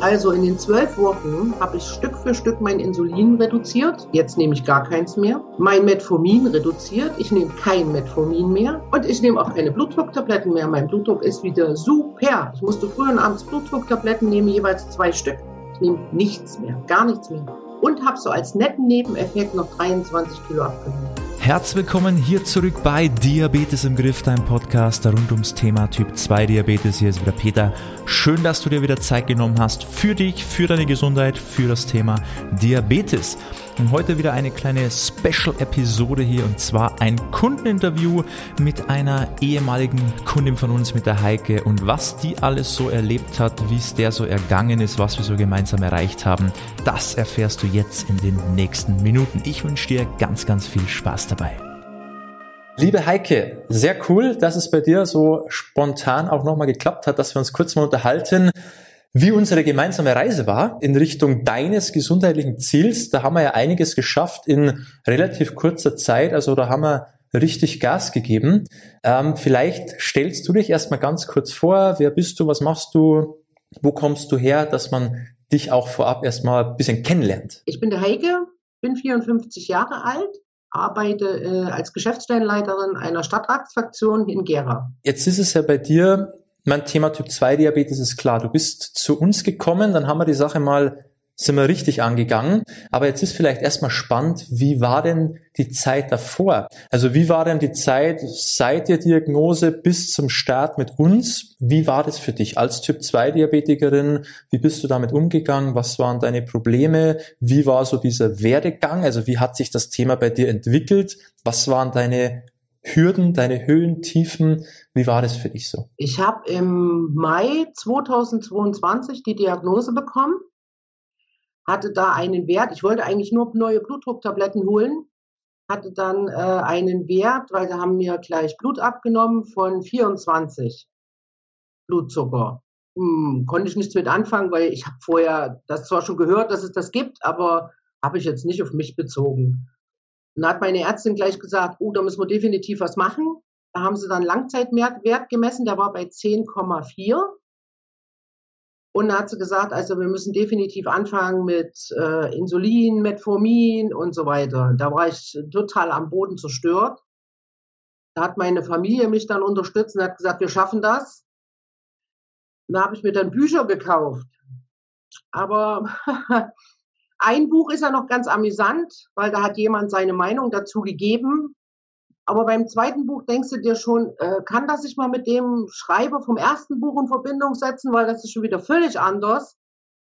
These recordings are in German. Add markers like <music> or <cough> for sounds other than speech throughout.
Also in den zwölf Wochen habe ich Stück für Stück mein Insulin reduziert. Jetzt nehme ich gar keins mehr. Mein Metformin reduziert. Ich nehme kein Metformin mehr. Und ich nehme auch keine Blutdrucktabletten mehr. Mein Blutdruck ist wieder super. Ich musste früher und abends Blutdrucktabletten nehmen, jeweils zwei Stück. Ich nehme nichts mehr, gar nichts mehr. Und habe so als netten Nebeneffekt noch 23 Kilo abgenommen. Herzlich willkommen hier zurück bei Diabetes im Griff, dein Podcast rund ums Thema Typ 2 Diabetes. Hier ist wieder Peter. Schön, dass du dir wieder Zeit genommen hast für dich, für deine Gesundheit, für das Thema Diabetes. Und heute wieder eine kleine Special-Episode hier und zwar ein Kundeninterview mit einer ehemaligen Kundin von uns, mit der Heike und was die alles so erlebt hat, wie es der so ergangen ist, was wir so gemeinsam erreicht haben, das erfährst du jetzt in den nächsten Minuten. Ich wünsche dir ganz, ganz viel Spaß dabei. Liebe Heike, sehr cool, dass es bei dir so spontan auch nochmal geklappt hat, dass wir uns kurz mal unterhalten wie unsere gemeinsame Reise war in Richtung deines gesundheitlichen Ziels. Da haben wir ja einiges geschafft in relativ kurzer Zeit. Also da haben wir richtig Gas gegeben. Ähm, vielleicht stellst du dich erstmal ganz kurz vor. Wer bist du? Was machst du? Wo kommst du her? Dass man dich auch vorab erstmal ein bisschen kennenlernt. Ich bin der Heike, bin 54 Jahre alt, arbeite äh, als Geschäftsstellenleiterin einer Stadtratsfraktion in Gera. Jetzt ist es ja bei dir mein Thema Typ 2 Diabetes ist klar. Du bist zu uns gekommen, dann haben wir die Sache mal sind wir richtig angegangen. Aber jetzt ist vielleicht erstmal spannend, wie war denn die Zeit davor? Also wie war denn die Zeit seit der Diagnose bis zum Start mit uns? Wie war das für dich als Typ 2 Diabetikerin? Wie bist du damit umgegangen? Was waren deine Probleme? Wie war so dieser Werdegang? Also wie hat sich das Thema bei dir entwickelt? Was waren deine Hürden, deine Höhen, Tiefen? Wie war das für dich so? Ich habe im Mai 2022 die Diagnose bekommen, hatte da einen Wert, ich wollte eigentlich nur neue Blutdrucktabletten holen, hatte dann äh, einen Wert, weil sie haben mir gleich Blut abgenommen von 24 Blutzucker. Hm, konnte ich nichts mit anfangen, weil ich habe vorher das zwar schon gehört, dass es das gibt, aber habe ich jetzt nicht auf mich bezogen. Und da hat meine Ärztin gleich gesagt, oh, da müssen wir definitiv was machen. Da haben sie dann Langzeitwert gemessen, der war bei 10,4. Und hat sie gesagt, also wir müssen definitiv anfangen mit äh, Insulin, Metformin und so weiter. Da war ich total am Boden zerstört. Da hat meine Familie mich dann unterstützt und hat gesagt, wir schaffen das. Und da habe ich mir dann Bücher gekauft. Aber <laughs> Ein Buch ist ja noch ganz amüsant, weil da hat jemand seine Meinung dazu gegeben. Aber beim zweiten Buch denkst du dir schon, äh, kann das sich mal mit dem Schreiber vom ersten Buch in Verbindung setzen, weil das ist schon wieder völlig anders.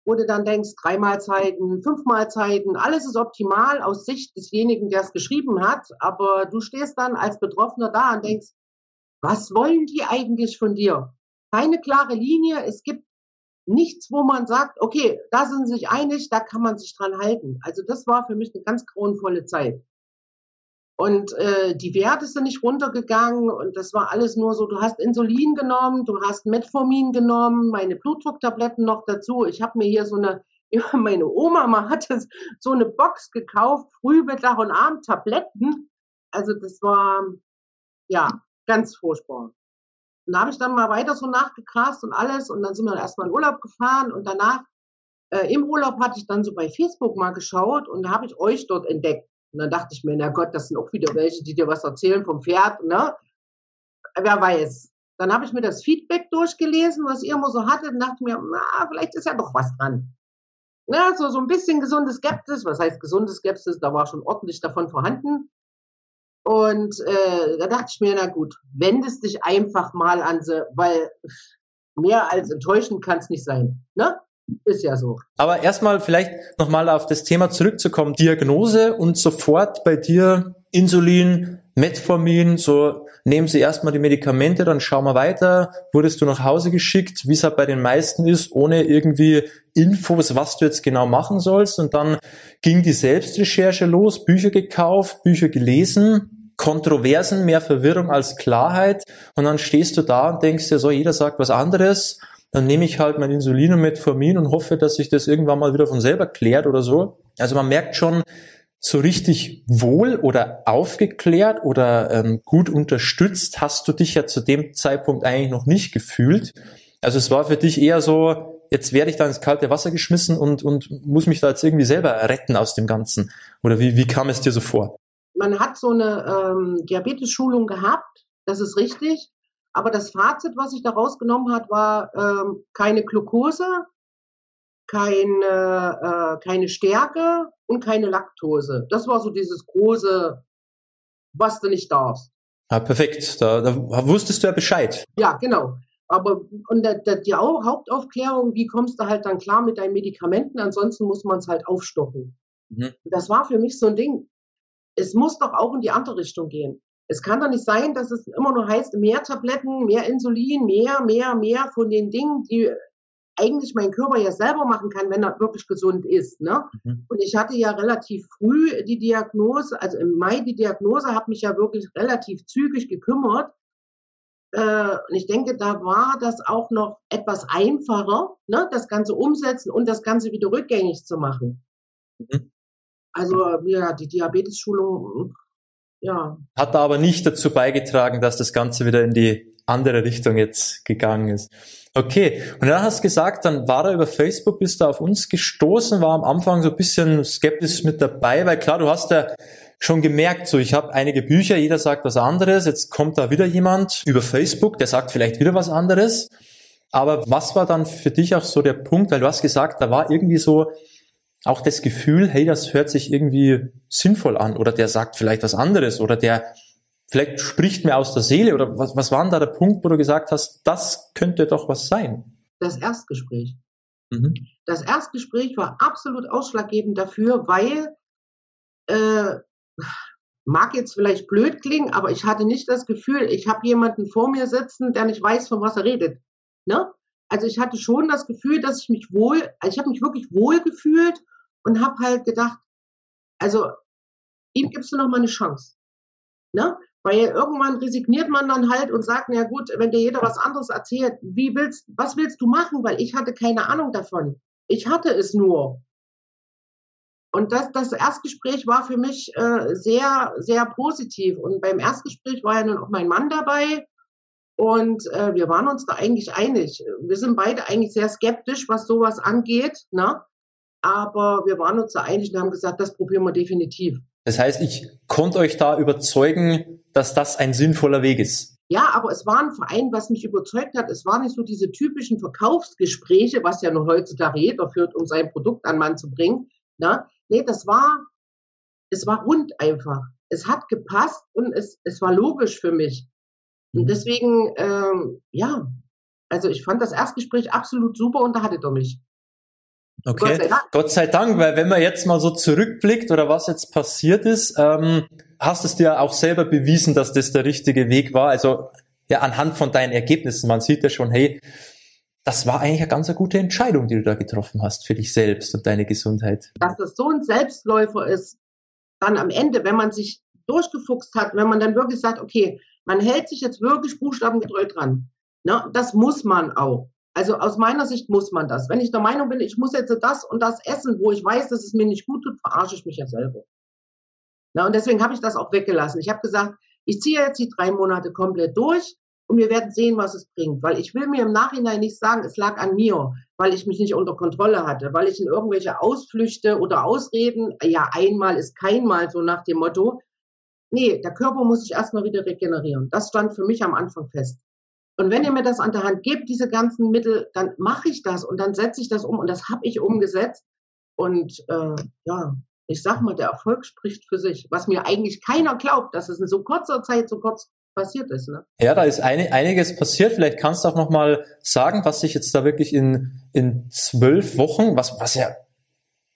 Wo du dann denkst, drei Mahlzeiten, fünf Mahlzeiten, alles ist optimal aus Sicht desjenigen, der es geschrieben hat. Aber du stehst dann als Betroffener da und denkst, was wollen die eigentlich von dir? Keine klare Linie. Es gibt nichts, wo man sagt, okay, da sind sie sich einig, da kann man sich dran halten. Also das war für mich eine ganz grauenvolle Zeit. Und äh, die Werte sind nicht runtergegangen und das war alles nur so, du hast Insulin genommen, du hast Metformin genommen, meine Blutdrucktabletten noch dazu. Ich habe mir hier so eine, <laughs> meine Oma mal hatte so eine Box gekauft, früh, Mittag und Abend Tabletten. Also das war, ja, ganz furchtbar. Und da habe ich dann mal weiter so nachgekrast und alles und dann sind wir erstmal in Urlaub gefahren und danach äh, im Urlaub hatte ich dann so bei Facebook mal geschaut und da habe ich euch dort entdeckt. Und dann dachte ich mir, na Gott, das sind auch wieder welche, die dir was erzählen vom Pferd, ne? Wer weiß. Dann habe ich mir das Feedback durchgelesen, was ihr immer so hattet und dachte mir, na, vielleicht ist ja doch was dran. Ja, so, so ein bisschen gesunde Skepsis. Was heißt gesunde Skepsis? Da war schon ordentlich davon vorhanden. Und äh, da dachte ich mir, na gut, wendest dich einfach mal an sie, weil mehr als enttäuschend kann es nicht sein. Ne? Ist ja so. Aber erstmal vielleicht nochmal auf das Thema zurückzukommen. Diagnose und sofort bei dir Insulin, Metformin, so nehmen Sie erstmal die Medikamente, dann schauen wir weiter. Wurdest du nach Hause geschickt, wie es halt bei den meisten ist, ohne irgendwie Infos, was du jetzt genau machen sollst. Und dann ging die Selbstrecherche los, Bücher gekauft, Bücher gelesen, Kontroversen, mehr Verwirrung als Klarheit. Und dann stehst du da und denkst dir so, jeder sagt was anderes. Dann nehme ich halt mein Insulin und Metformin und hoffe, dass sich das irgendwann mal wieder von selber klärt oder so. Also man merkt schon, so richtig wohl oder aufgeklärt oder ähm, gut unterstützt hast du dich ja zu dem Zeitpunkt eigentlich noch nicht gefühlt. Also es war für dich eher so, jetzt werde ich da ins kalte Wasser geschmissen und, und muss mich da jetzt irgendwie selber retten aus dem Ganzen? Oder wie, wie kam es dir so vor? Man hat so eine ähm, Diabetes-Schulung gehabt, das ist richtig. Aber das Fazit, was ich da rausgenommen hat, war ähm, keine Glucose, keine, äh, keine Stärke und keine Laktose. Das war so dieses große, was du nicht darfst. Ah, perfekt. Da, da wusstest du ja Bescheid. Ja, genau. Aber und der, der, die Hauptaufklärung, wie kommst du halt dann klar mit deinen Medikamenten? Ansonsten muss man es halt aufstocken. Mhm. Das war für mich so ein Ding. Es muss doch auch in die andere Richtung gehen. Es kann doch nicht sein, dass es immer nur heißt, mehr Tabletten, mehr Insulin, mehr, mehr, mehr von den Dingen, die eigentlich mein Körper ja selber machen kann, wenn er wirklich gesund ist. Ne? Mhm. Und ich hatte ja relativ früh die Diagnose, also im Mai die Diagnose, habe mich ja wirklich relativ zügig gekümmert. Äh, und ich denke, da war das auch noch etwas einfacher, ne? das Ganze umsetzen und das Ganze wieder rückgängig zu machen. Mhm. Also ja, die Diabetes-Schulung, ja. Hat aber nicht dazu beigetragen, dass das Ganze wieder in die andere Richtung jetzt gegangen ist. Okay, und dann hast du gesagt, dann war er über Facebook, bist du auf uns gestoßen, war am Anfang so ein bisschen skeptisch mit dabei, weil klar, du hast ja schon gemerkt, so ich habe einige Bücher, jeder sagt was anderes, jetzt kommt da wieder jemand über Facebook, der sagt vielleicht wieder was anderes. Aber was war dann für dich auch so der Punkt, weil du hast gesagt, da war irgendwie so auch das Gefühl, hey, das hört sich irgendwie sinnvoll an oder der sagt vielleicht was anderes oder der vielleicht spricht mir aus der Seele oder was, was war denn da der Punkt, wo du gesagt hast, das könnte doch was sein? Das Erstgespräch. Mhm. Das Erstgespräch war absolut ausschlaggebend dafür, weil äh, mag jetzt vielleicht blöd klingen, aber ich hatte nicht das Gefühl, ich habe jemanden vor mir sitzen, der nicht weiß, von was er redet. Ne? Also ich hatte schon das Gefühl, dass ich mich wohl, also ich habe mich wirklich wohl gefühlt und habe halt gedacht, also ihm gibst du noch mal eine Chance. Ne? Weil irgendwann resigniert man dann halt und sagt, na gut, wenn dir jeder was anderes erzählt, wie willst, was willst du machen? Weil ich hatte keine Ahnung davon. Ich hatte es nur. Und das, das Erstgespräch war für mich äh, sehr, sehr positiv. Und beim Erstgespräch war ja nun auch mein Mann dabei. Und äh, wir waren uns da eigentlich einig. Wir sind beide eigentlich sehr skeptisch, was sowas angeht. Ne? Aber wir waren uns da einig und haben gesagt, das probieren wir definitiv. Das heißt, ich konnte euch da überzeugen, dass das ein sinnvoller Weg ist. Ja, aber es war ein Verein, was mich überzeugt hat. Es waren nicht so diese typischen Verkaufsgespräche, was ja noch heutzutage jeder führt, um sein Produkt an Mann zu bringen. Na? Nee, das war, es war rund einfach. Es hat gepasst und es, es war logisch für mich. Und mhm. deswegen, ähm, ja, also ich fand das Erstgespräch absolut super und da hattet ihr mich. Okay, Gott sei, Gott sei, Dank, weil wenn man jetzt mal so zurückblickt oder was jetzt passiert ist, ähm, hast es dir auch selber bewiesen, dass das der richtige Weg war. Also ja, anhand von deinen Ergebnissen, man sieht ja schon, hey, das war eigentlich eine ganz gute Entscheidung, die du da getroffen hast für dich selbst und deine Gesundheit. Dass das so ein Selbstläufer ist, dann am Ende, wenn man sich durchgefuchst hat, wenn man dann wirklich sagt, okay, man hält sich jetzt wirklich buchstabengetreu dran. Ne? Das muss man auch. Also aus meiner Sicht muss man das. Wenn ich der Meinung bin, ich muss jetzt das und das essen, wo ich weiß, dass es mir nicht gut tut, verarsche ich mich ja selber. Na, und deswegen habe ich das auch weggelassen. Ich habe gesagt, ich ziehe jetzt die drei Monate komplett durch und wir werden sehen, was es bringt. Weil ich will mir im Nachhinein nicht sagen, es lag an mir, weil ich mich nicht unter Kontrolle hatte, weil ich in irgendwelche Ausflüchte oder Ausreden, ja, einmal ist keinmal, so nach dem Motto. Nee, der Körper muss sich erstmal wieder regenerieren. Das stand für mich am Anfang fest. Und wenn ihr mir das an der Hand gebt, diese ganzen Mittel, dann mache ich das und dann setze ich das um und das habe ich umgesetzt. Und äh, ja, ich sag mal, der Erfolg spricht für sich, was mir eigentlich keiner glaubt, dass es in so kurzer Zeit so kurz passiert ist. Ne? Ja, da ist eine, einiges passiert. Vielleicht kannst du auch noch mal sagen, was sich jetzt da wirklich in, in zwölf Wochen, was, was ja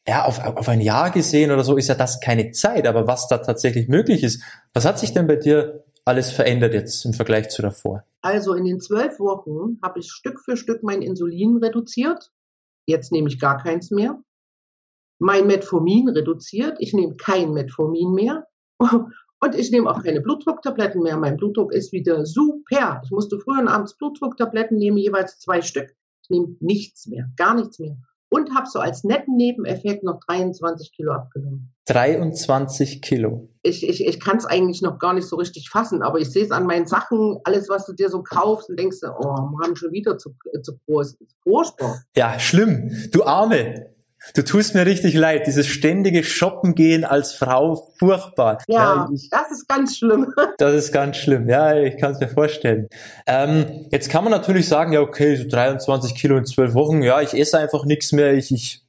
ja, auf, auf ein Jahr gesehen oder so ist ja das keine Zeit, aber was da tatsächlich möglich ist. Was hat sich denn bei dir alles verändert jetzt im Vergleich zu davor? Also in den zwölf Wochen habe ich Stück für Stück mein Insulin reduziert. Jetzt nehme ich gar keins mehr. Mein Metformin reduziert. Ich nehme kein Metformin mehr. <laughs> Und ich nehme auch keine Blutdrucktabletten mehr. Mein Blutdruck ist wieder super. Ich musste früher und abends Blutdrucktabletten nehmen, jeweils zwei Stück. Ich nehme nichts mehr, gar nichts mehr. Und habe so als netten Nebeneffekt noch 23 Kilo abgenommen. 23 Kilo. Ich, ich, ich kann es eigentlich noch gar nicht so richtig fassen, aber ich sehe es an meinen Sachen, alles, was du dir so kaufst und denkst, oh, wir haben schon wieder zu, zu groß. Furchtbar. Ja, schlimm. Du Arme. Du tust mir richtig leid, dieses ständige Shoppen gehen als Frau, furchtbar. Ja, ja ich, das ist ganz schlimm. <laughs> Das ist ganz schlimm, ja, ich kann es mir vorstellen. Ähm, jetzt kann man natürlich sagen, ja, okay, so 23 Kilo in zwölf Wochen, ja, ich esse einfach nichts mehr, ich, ich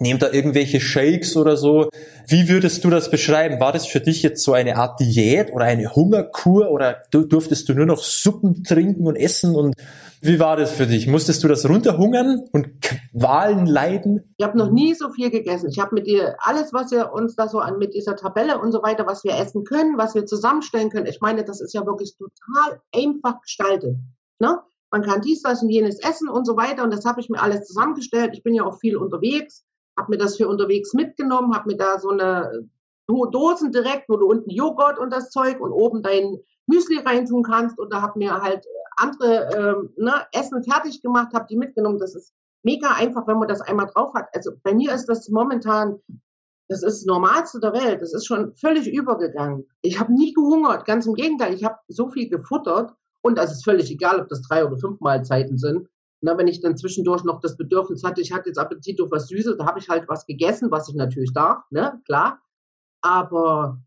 nehme da irgendwelche Shakes oder so. Wie würdest du das beschreiben? War das für dich jetzt so eine Art Diät oder eine Hungerkur oder durftest du nur noch Suppen trinken und essen und wie war das für dich? Musstest du das runterhungern und Qualen leiden? Ich habe noch nie so viel gegessen. Ich habe mit dir alles, was wir uns da so an mit dieser Tabelle und so weiter, was wir essen können, was wir zusammenstellen können. Ich meine, das ist ja wirklich total einfach gestaltet. Ne? Man kann dies, das und jenes essen und so weiter. Und das habe ich mir alles zusammengestellt. Ich bin ja auch viel unterwegs, habe mir das für unterwegs mitgenommen, habe mir da so eine Dosen direkt, wo du unten Joghurt und das Zeug und oben dein Müsli reintun kannst. Da habe mir halt andere ähm, ne, Essen fertig gemacht, habe die mitgenommen. Das ist mega einfach, wenn man das einmal drauf hat. Also bei mir ist das momentan, das ist das Normalste der Welt. Das ist schon völlig übergegangen. Ich habe nie gehungert, ganz im Gegenteil. Ich habe so viel gefuttert und das ist völlig egal, ob das drei oder fünf Mahlzeiten sind. Na, wenn ich dann zwischendurch noch das Bedürfnis hatte, ich hatte jetzt Appetit auf was Süßes, da habe ich halt was gegessen, was ich natürlich darf, ne, klar. Aber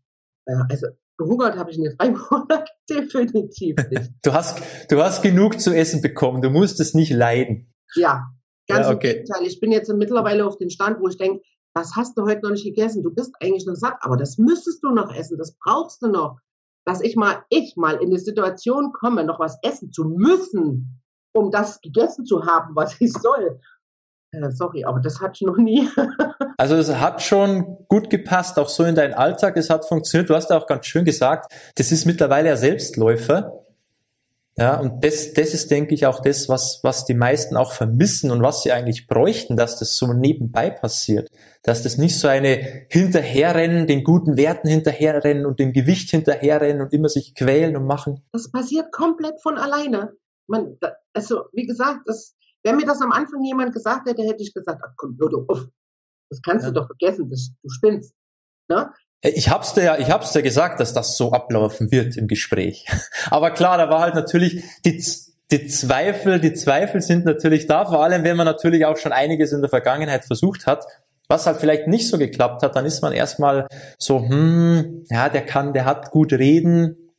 äh, also gehungert habe ich in den drei Monaten definitiv nicht. Du hast, du hast genug zu essen bekommen, du musst es nicht leiden. Ja, ganz ja, okay. im Gegenteil. Ich bin jetzt mittlerweile auf den Stand, wo ich denke, das hast du heute noch nicht gegessen. Du bist eigentlich noch satt, aber das müsstest du noch essen, das brauchst du noch. Dass ich mal, ich mal in die Situation komme, noch was essen zu müssen, um das gegessen zu haben, was ich soll. Sorry, aber das hatte ich noch nie. <laughs> also es hat schon gut gepasst, auch so in deinen Alltag. Es hat funktioniert. Du hast ja auch ganz schön gesagt, das ist mittlerweile ja Selbstläufer. Ja, und das, das ist, denke ich, auch das, was, was die meisten auch vermissen und was sie eigentlich bräuchten, dass das so nebenbei passiert. Dass das nicht so eine Hinterherrennen, den guten Werten hinterherrennen und dem Gewicht hinterherrennen und immer sich quälen und machen. Das passiert komplett von alleine. Man, also, wie gesagt, das, wenn mir das am Anfang jemand gesagt hätte, hätte ich gesagt, ach komm, hör doch auf. Das kannst ja. du doch vergessen, das, du spinnst. Ne? Ich hab's dir ja, ich hab's dir gesagt, dass das so ablaufen wird im Gespräch. <laughs> Aber klar, da war halt natürlich die, die Zweifel, die Zweifel sind natürlich da, vor allem wenn man natürlich auch schon einiges in der Vergangenheit versucht hat, was halt vielleicht nicht so geklappt hat, dann ist man erstmal so, hm, ja, der kann, der hat gut reden,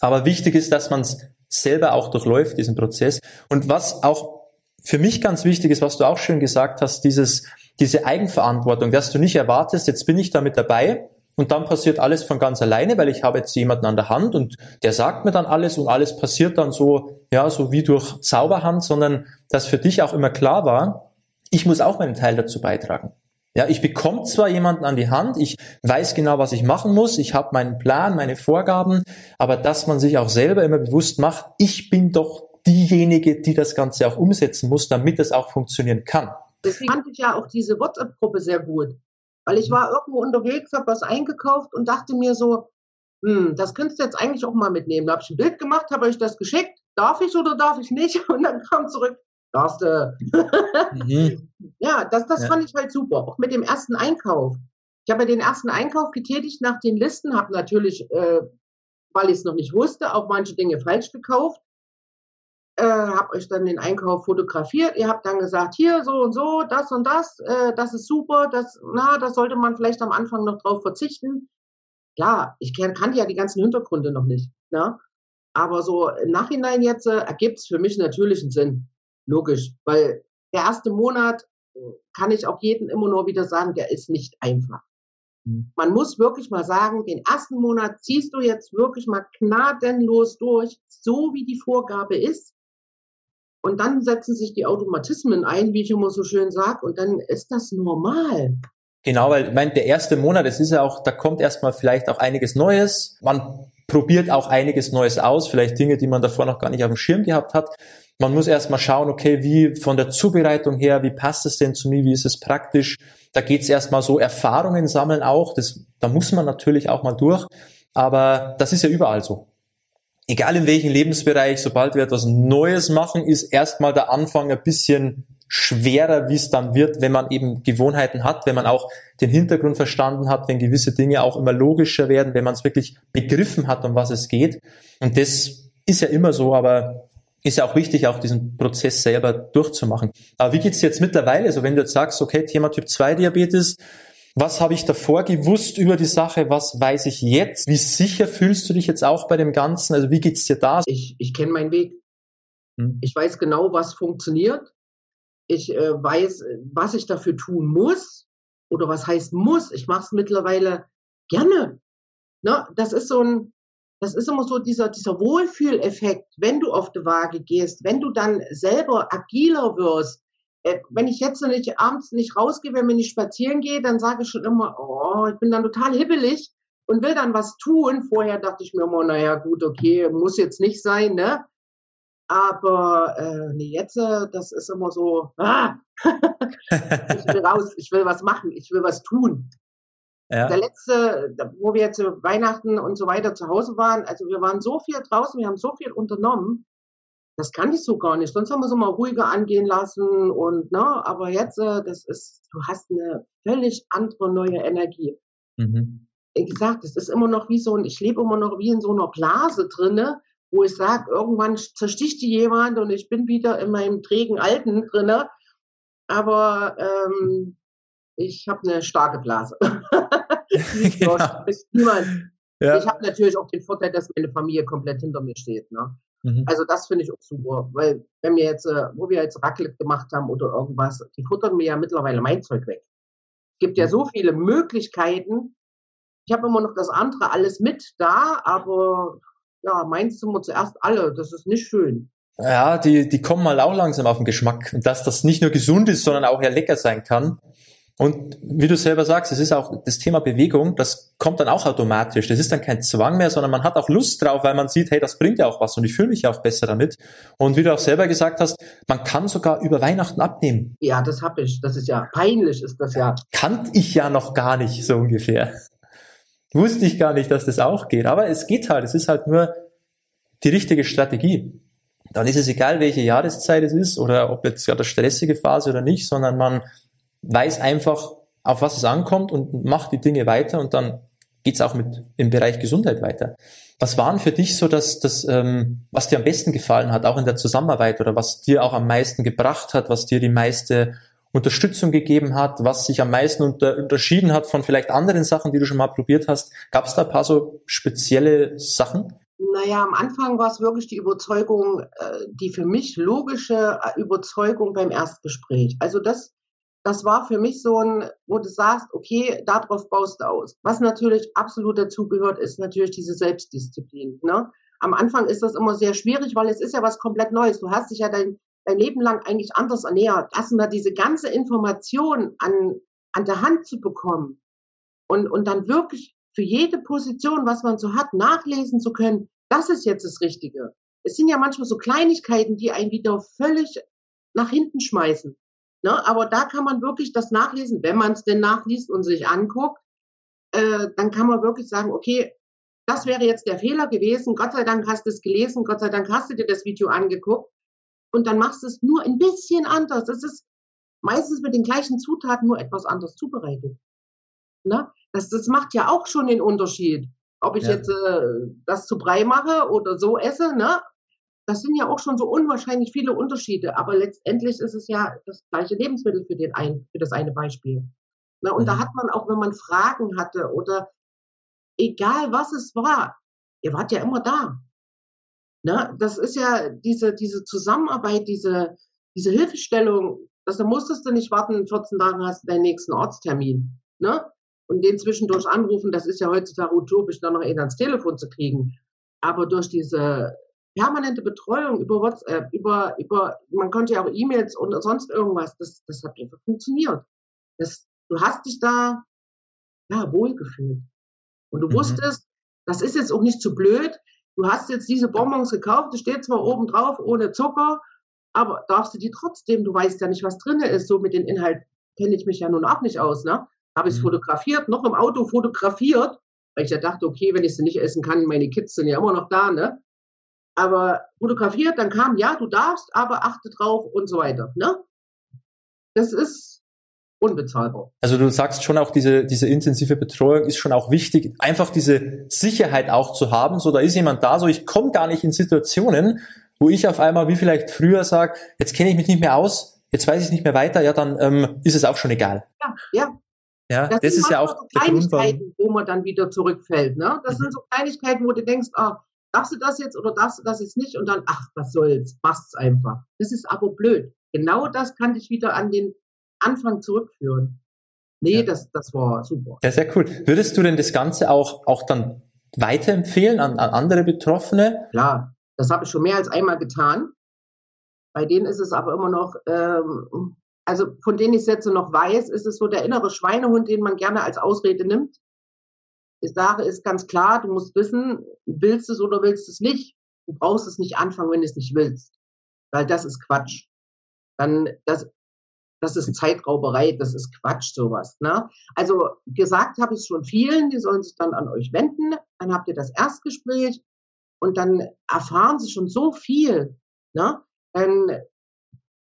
aber wichtig ist, dass man es selber auch durchläuft, diesen Prozess. Und was auch für mich ganz wichtig ist, was du auch schön gesagt hast, dieses, diese Eigenverantwortung, dass du nicht erwartest, jetzt bin ich da mit dabei und dann passiert alles von ganz alleine, weil ich habe jetzt jemanden an der Hand und der sagt mir dann alles und alles passiert dann so, ja, so wie durch Zauberhand, sondern dass für dich auch immer klar war, ich muss auch meinen Teil dazu beitragen. Ja, ich bekomme zwar jemanden an die Hand, ich weiß genau, was ich machen muss, ich habe meinen Plan, meine Vorgaben, aber dass man sich auch selber immer bewusst macht, ich bin doch diejenige, die das Ganze auch umsetzen muss, damit es auch funktionieren kann. Deswegen fand ich ja auch diese WhatsApp-Gruppe sehr gut. Weil ich war irgendwo unterwegs, habe was eingekauft und dachte mir so, hm, das könntest du jetzt eigentlich auch mal mitnehmen. Da habe ich ein Bild gemacht, habe euch das geschickt. Darf ich oder darf ich nicht? <laughs> Und dann kam zurück, darfst du. Mhm. <laughs> ja, das, das ja. fand ich halt super. Auch mit dem ersten Einkauf. Ich habe ja den ersten Einkauf getätigt nach den Listen, habe natürlich, äh, weil ich es noch nicht wusste, auch manche Dinge falsch gekauft äh, habe euch dann den Einkauf fotografiert. Ihr habt dann gesagt, hier so und so, das und das, äh, das ist super, das, na, da sollte man vielleicht am Anfang noch drauf verzichten. Ja, ich kann, kannte ja die ganzen Hintergründe noch nicht. Ne? Aber so im Nachhinein jetzt äh, ergibt es für mich natürlich einen Sinn. Logisch, weil der erste Monat äh, kann ich auch jedem immer nur wieder sagen, der ist nicht einfach. Mhm. Man muss wirklich mal sagen, den ersten Monat ziehst du jetzt wirklich mal gnadenlos durch, so wie die Vorgabe ist. Und dann setzen sich die Automatismen ein, wie ich immer so schön sage, und dann ist das normal. Genau, weil ich meine, der erste Monat, es ist ja auch, da kommt erstmal vielleicht auch einiges Neues. Man probiert auch einiges Neues aus, vielleicht Dinge, die man davor noch gar nicht auf dem Schirm gehabt hat. Man muss erstmal schauen, okay, wie von der Zubereitung her, wie passt es denn zu mir, wie ist es praktisch? Da geht es erstmal so Erfahrungen sammeln auch. Das, da muss man natürlich auch mal durch. Aber das ist ja überall so egal in welchem Lebensbereich, sobald wir etwas Neues machen, ist erstmal der Anfang ein bisschen schwerer, wie es dann wird, wenn man eben Gewohnheiten hat, wenn man auch den Hintergrund verstanden hat, wenn gewisse Dinge auch immer logischer werden, wenn man es wirklich begriffen hat, um was es geht. Und das ist ja immer so, aber ist ja auch wichtig, auch diesen Prozess selber durchzumachen. Aber wie geht's jetzt mittlerweile? Also wenn du jetzt sagst, okay, Thema Typ 2 Diabetes, was habe ich davor gewusst über die Sache? Was weiß ich jetzt? Wie sicher fühlst du dich jetzt auch bei dem Ganzen? Also wie geht's dir da? Ich, ich kenne meinen Weg. Hm. Ich weiß genau, was funktioniert. Ich äh, weiß, was ich dafür tun muss oder was heißt muss. Ich mache es mittlerweile gerne. Ne? Das ist so ein, das ist immer so dieser, dieser Wohlfühleffekt, wenn du auf die Waage gehst, wenn du dann selber agiler wirst, wenn ich jetzt nicht abends nicht rausgehe, wenn ich spazieren gehe, dann sage ich schon immer, oh, ich bin dann total hibbelig und will dann was tun. Vorher dachte ich mir immer, naja, gut, okay, muss jetzt nicht sein, ne? Aber äh, nee, jetzt, äh, das ist immer so, ah, <laughs> ich will raus, ich will was machen, ich will was tun. Ja. Der letzte, wo wir jetzt Weihnachten und so weiter zu Hause waren, also wir waren so viel draußen, wir haben so viel unternommen, das kann ich so gar nicht. Sonst haben wir es immer ruhiger angehen lassen und, ne, aber jetzt, äh, das ist, du hast eine völlig andere neue Energie. Mhm. Wie gesagt, es ist immer noch wie so ein, ich lebe immer noch wie in so einer Blase drinne, wo ich sage, irgendwann zersticht die jemand und ich bin wieder in meinem trägen Alten drinne. Aber ähm, ich habe eine starke Blase. <laughs> <laughs> ja. niemand. Ja. Ich habe natürlich auch den Vorteil, dass meine Familie komplett hinter mir steht. Ne? Mhm. Also das finde ich auch super, weil wenn wir jetzt, äh, wo wir jetzt Raclette gemacht haben oder irgendwas, die futtern mir ja mittlerweile mein Zeug weg. Es gibt ja mhm. so viele Möglichkeiten. Ich habe immer noch das andere alles mit da, aber ja, meinst du mal zuerst alle, das ist nicht schön. Ja, die, die kommen mal auch langsam auf den Geschmack. Und dass das nicht nur gesund ist, sondern auch ja lecker sein kann. Und wie du selber sagst, es ist auch das Thema Bewegung, das kommt dann auch automatisch. Das ist dann kein Zwang mehr, sondern man hat auch Lust drauf, weil man sieht, hey, das bringt ja auch was und ich fühle mich ja auch besser damit. Und wie du auch selber gesagt hast, man kann sogar über Weihnachten abnehmen. Ja, das habe ich. Das ist ja peinlich, ist das ja. Kannte ich ja noch gar nicht, so ungefähr. Wusste ich gar nicht, dass das auch geht. Aber es geht halt. Es ist halt nur die richtige Strategie. Dann ist es egal, welche Jahreszeit es ist oder ob jetzt gerade eine stressige Phase oder nicht, sondern man weiß einfach, auf was es ankommt und macht die Dinge weiter und dann geht's auch mit im Bereich Gesundheit weiter. Was waren für dich so das, das ähm, was dir am besten gefallen hat, auch in der Zusammenarbeit oder was dir auch am meisten gebracht hat, was dir die meiste Unterstützung gegeben hat, was sich am meisten unter, unterschieden hat von vielleicht anderen Sachen, die du schon mal probiert hast? Gab es da ein paar so spezielle Sachen? Naja, am Anfang war es wirklich die Überzeugung, äh, die für mich logische Überzeugung beim Erstgespräch. Also das, das war für mich so ein, wo du sagst, okay, darauf baust du aus. Was natürlich absolut dazu gehört, ist natürlich diese Selbstdisziplin. Ne? Am Anfang ist das immer sehr schwierig, weil es ist ja was komplett Neues. Du hast dich ja dein, dein Leben lang eigentlich anders ernährt. Erstmal diese ganze Information an, an der Hand zu bekommen und, und dann wirklich für jede Position, was man so hat, nachlesen zu können, das ist jetzt das Richtige. Es sind ja manchmal so Kleinigkeiten, die einen wieder völlig nach hinten schmeißen. Ne? Aber da kann man wirklich das nachlesen, wenn man es denn nachliest und sich anguckt, äh, dann kann man wirklich sagen, okay, das wäre jetzt der Fehler gewesen. Gott sei Dank hast du es gelesen, Gott sei Dank hast du dir das Video angeguckt und dann machst du es nur ein bisschen anders. Das ist meistens mit den gleichen Zutaten nur etwas anders zubereitet. Ne? Das, das macht ja auch schon den Unterschied. Ob ich ja. jetzt äh, das zu Brei mache oder so esse, ne? Das sind ja auch schon so unwahrscheinlich viele Unterschiede, aber letztendlich ist es ja das gleiche Lebensmittel für, den ein, für das eine Beispiel. Na, und mhm. da hat man auch, wenn man Fragen hatte oder egal was es war, ihr wart ja immer da. Na, das ist ja diese, diese Zusammenarbeit, diese, diese Hilfestellung, das, da musstest du nicht warten, in 14 Tagen hast du deinen nächsten Ortstermin. Ne? Und den zwischendurch anrufen, das ist ja heutzutage utopisch, dann noch eben ans Telefon zu kriegen. Aber durch diese permanente Betreuung über WhatsApp, über, über, man konnte ja auch E-Mails und sonst irgendwas, das, das hat einfach funktioniert. Das, du hast dich da, ja, wohlgefühlt. Und du mhm. wusstest, das ist jetzt auch nicht zu blöd. Du hast jetzt diese Bonbons gekauft, das steht zwar oben drauf ohne Zucker, aber darfst du die trotzdem, du weißt ja nicht, was drin ist. So mit den Inhalten kenne ich mich ja nun auch nicht aus, ne? Habe ich es mhm. fotografiert, noch im Auto fotografiert, weil ich ja dachte, okay, wenn ich sie nicht essen kann, meine Kids sind ja immer noch da, ne? Aber fotografiert, dann kam, ja, du darfst, aber achte drauf und so weiter. Ne? das ist unbezahlbar. Also du sagst schon auch, diese, diese intensive Betreuung ist schon auch wichtig, einfach diese Sicherheit auch zu haben, so da ist jemand da, so ich komme gar nicht in Situationen, wo ich auf einmal, wie vielleicht früher sage, jetzt kenne ich mich nicht mehr aus, jetzt weiß ich nicht mehr weiter, ja, dann ähm, ist es auch schon egal. Ja, ja. Ja, das, das ist ja auch so Kleinigkeiten, wo man dann wieder zurückfällt. Ne? Das mhm. sind so Kleinigkeiten, wo du denkst, ah, darfst du das jetzt oder darfst du das jetzt nicht? Und dann, ach, was soll's, mach's einfach. Das ist aber blöd. Genau das kann dich wieder an den Anfang zurückführen. Nee, ja. das, das war super. Ja, sehr cool. Würdest du denn das Ganze auch, auch dann weiterempfehlen an, an andere Betroffene? Klar, das habe ich schon mehr als einmal getan. Bei denen ist es aber immer noch, ähm, also von denen ich es jetzt noch weiß, ist es so der innere Schweinehund, den man gerne als Ausrede nimmt. Die Sache ist ganz klar, du musst wissen, willst es oder willst es nicht. Du brauchst es nicht anfangen, wenn du es nicht willst. Weil das ist Quatsch. Dann, das, das ist Zeitrauberei, das ist Quatsch, sowas. Ne? Also gesagt habe ich es schon vielen, die sollen sich dann an euch wenden, dann habt ihr das Erstgespräch und dann erfahren sie schon so viel. Ne? Dann,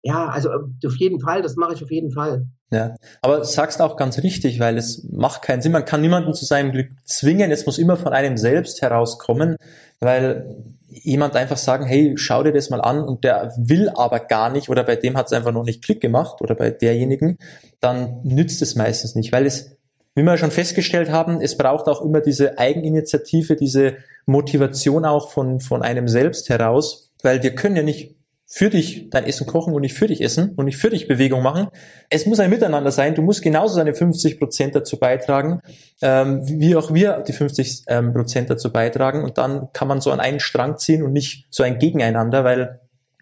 ja, also auf jeden Fall, das mache ich auf jeden Fall. Ja, aber sagst auch ganz richtig, weil es macht keinen Sinn. Man kann niemanden zu seinem Glück zwingen. Es muss immer von einem selbst herauskommen, weil jemand einfach sagen, hey, schau dir das mal an und der will aber gar nicht oder bei dem hat es einfach noch nicht Klick gemacht oder bei derjenigen, dann nützt es meistens nicht, weil es, wie wir schon festgestellt haben, es braucht auch immer diese Eigeninitiative, diese Motivation auch von, von einem selbst heraus, weil wir können ja nicht für dich dein Essen kochen und nicht für dich essen und nicht für dich Bewegung machen. Es muss ein Miteinander sein. Du musst genauso deine 50 Prozent dazu beitragen, ähm, wie auch wir die 50 ähm, Prozent dazu beitragen. Und dann kann man so an einen Strang ziehen und nicht so ein Gegeneinander, weil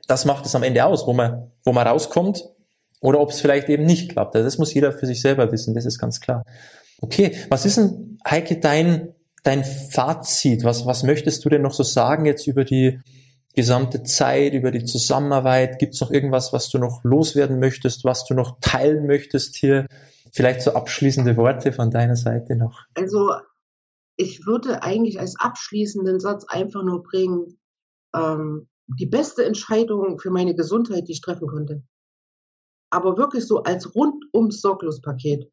das macht es am Ende aus, wo man, wo man rauskommt oder ob es vielleicht eben nicht klappt. Also das muss jeder für sich selber wissen. Das ist ganz klar. Okay, was ist denn, Heike, dein, dein Fazit? Was, was möchtest du denn noch so sagen jetzt über die gesamte Zeit, über die Zusammenarbeit? Gibt es noch irgendwas, was du noch loswerden möchtest, was du noch teilen möchtest hier? Vielleicht so abschließende Worte von deiner Seite noch. Also ich würde eigentlich als abschließenden Satz einfach nur bringen, ähm, die beste Entscheidung für meine Gesundheit, die ich treffen konnte. Aber wirklich so als rundum sorglos Paket.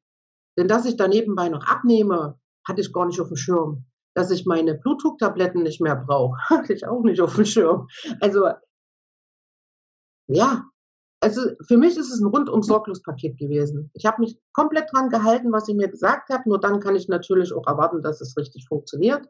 Denn dass ich da nebenbei noch abnehme, hatte ich gar nicht auf dem Schirm dass ich meine Blutdrucktabletten nicht mehr brauche. <laughs> Hatte ich auch nicht auf dem Schirm. Also, ja, also für mich ist es ein rundum sorglos Paket gewesen. Ich habe mich komplett dran gehalten, was ich mir gesagt habe. Nur dann kann ich natürlich auch erwarten, dass es richtig funktioniert.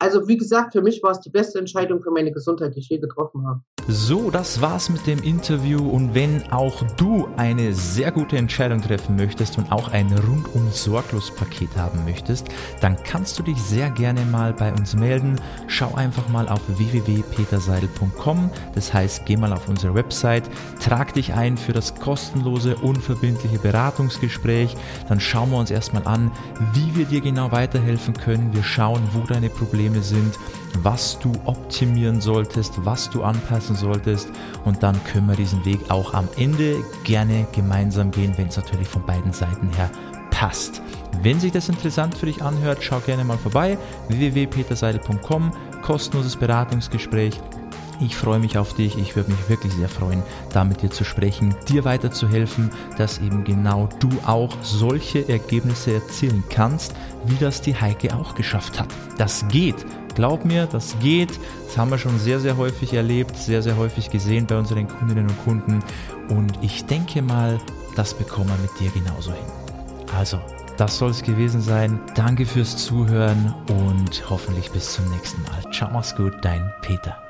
Also wie gesagt, für mich war es die beste Entscheidung für meine Gesundheit, die ich je getroffen habe. So, das war's mit dem Interview und wenn auch du eine sehr gute Entscheidung treffen möchtest und auch ein rundum sorglos Paket haben möchtest, dann kannst du dich sehr gerne mal bei uns melden. Schau einfach mal auf www.peterseidel.com, das heißt, geh mal auf unsere Website, trag dich ein für das kostenlose, unverbindliche Beratungsgespräch, dann schauen wir uns erstmal an, wie wir dir genau weiterhelfen können. Wir schauen, wo deine Probleme Probleme sind, was du optimieren solltest, was du anpassen solltest. Und dann können wir diesen Weg auch am Ende gerne gemeinsam gehen, wenn es natürlich von beiden Seiten her passt. Wenn sich das interessant für dich anhört, schau gerne mal vorbei. www.peterseidel.com, kostenloses Beratungsgespräch ich freue mich auf dich. Ich würde mich wirklich sehr freuen, da mit dir zu sprechen, dir weiterzuhelfen, dass eben genau du auch solche Ergebnisse erzielen kannst, wie das die Heike auch geschafft hat. Das geht. Glaub mir, das geht. Das haben wir schon sehr, sehr häufig erlebt, sehr, sehr häufig gesehen bei unseren Kundinnen und Kunden. Und ich denke mal, das bekommen wir mit dir genauso hin. Also, das soll es gewesen sein. Danke fürs Zuhören und hoffentlich bis zum nächsten Mal. Ciao, mach's gut, dein Peter.